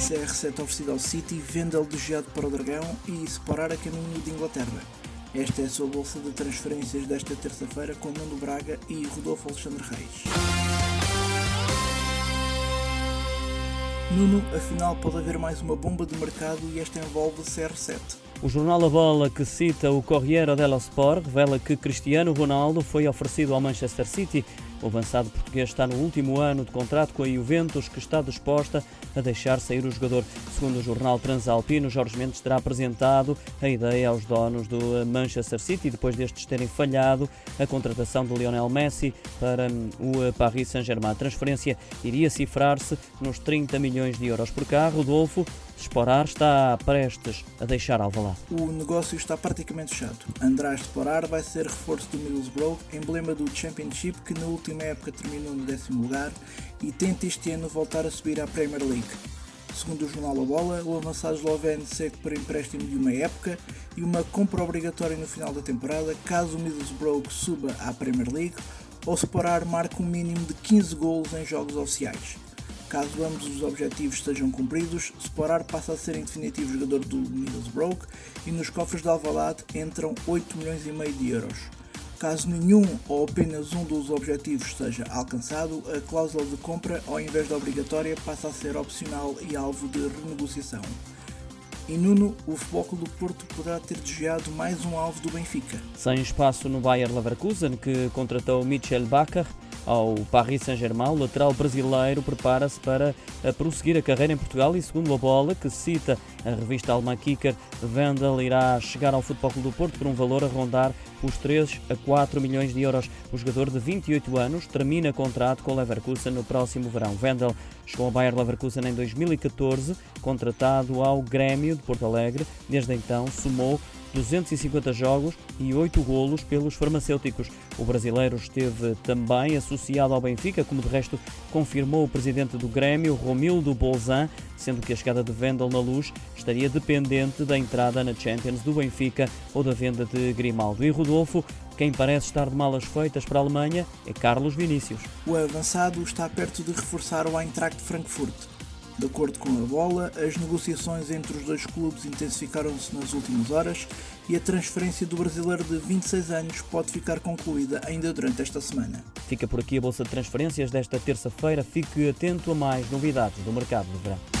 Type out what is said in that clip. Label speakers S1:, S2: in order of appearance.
S1: CR7 oferecido ao City, Vendel desviado para o Dragão e separar a caminho de Inglaterra. Esta é a sua bolsa de transferências desta terça-feira com Nuno Braga e Rodolfo Alexandre Reis. Nuno, afinal pode haver mais uma bomba de mercado e esta envolve CR7.
S2: O jornal A Bola, que cita o Corriere dello Sport, revela que Cristiano Ronaldo foi oferecido ao Manchester City. O avançado português está no último ano de contrato com a Juventus, que está disposta a deixar sair o jogador. Segundo o jornal Transalpino, Jorge Mendes terá apresentado a ideia aos donos do Manchester City, depois destes terem falhado a contratação de Lionel Messi para o Paris Saint-Germain. A transferência iria cifrar-se nos 30 milhões de euros por carro. Rodolfo Esporar está prestes a deixar Alvalade.
S1: O negócio está praticamente fechado. András Esporar vai ser reforço do Middlesbrough, emblema do Championship que na última época terminou no décimo lugar e tenta este ano voltar a subir à Premier League. Segundo o jornal A Bola, o avançado esloveno segue por empréstimo de uma época e uma compra obrigatória no final da temporada caso o Middlesbrough suba à Premier League ou Sporar marque um mínimo de 15 golos em jogos oficiais. Caso ambos os objetivos sejam cumpridos, Sporar passa a ser em definitivo jogador do Middlesbrough e nos cofres de Alvalade entram 8 milhões e meio de euros. Caso nenhum ou apenas um dos objetivos seja alcançado, a cláusula de compra, ao invés de obrigatória, passa a ser opcional e alvo de renegociação. E Nuno, o Futebol do Porto poderá ter desviado mais um alvo do Benfica.
S2: Sem espaço no Bayer Leverkusen, que contratou Michel Bakker, ao Paris Saint-Germain. O lateral brasileiro prepara-se para eh, prosseguir a carreira em Portugal e, segundo a bola, que cita a revista alemã Kicker, Vendel irá chegar ao Futebol Clube do Porto por um valor a rondar os 3 a 4 milhões de euros. O jogador de 28 anos termina contrato com o Leverkusen no próximo verão. Vendel chegou ao Bayer Leverkusen em 2014, contratado ao Grêmio de Porto Alegre. Desde então, somou 250 jogos e 8 golos pelos farmacêuticos. O brasileiro esteve também associado ao Benfica, como de resto confirmou o presidente do Grêmio, Romildo Bolzan, sendo que a chegada de Vendel na luz estaria dependente da entrada na Champions do Benfica ou da venda de Grimaldo. E Rodolfo, quem parece estar de malas feitas para a Alemanha é Carlos Vinícius.
S1: O avançado está perto de reforçar o Eintracht Frankfurt. De acordo com a bola, as negociações entre os dois clubes intensificaram-se nas últimas horas e a transferência do brasileiro de 26 anos pode ficar concluída ainda durante esta semana.
S2: Fica por aqui a bolsa de transferências desta terça-feira. Fique atento a mais novidades do mercado de verão.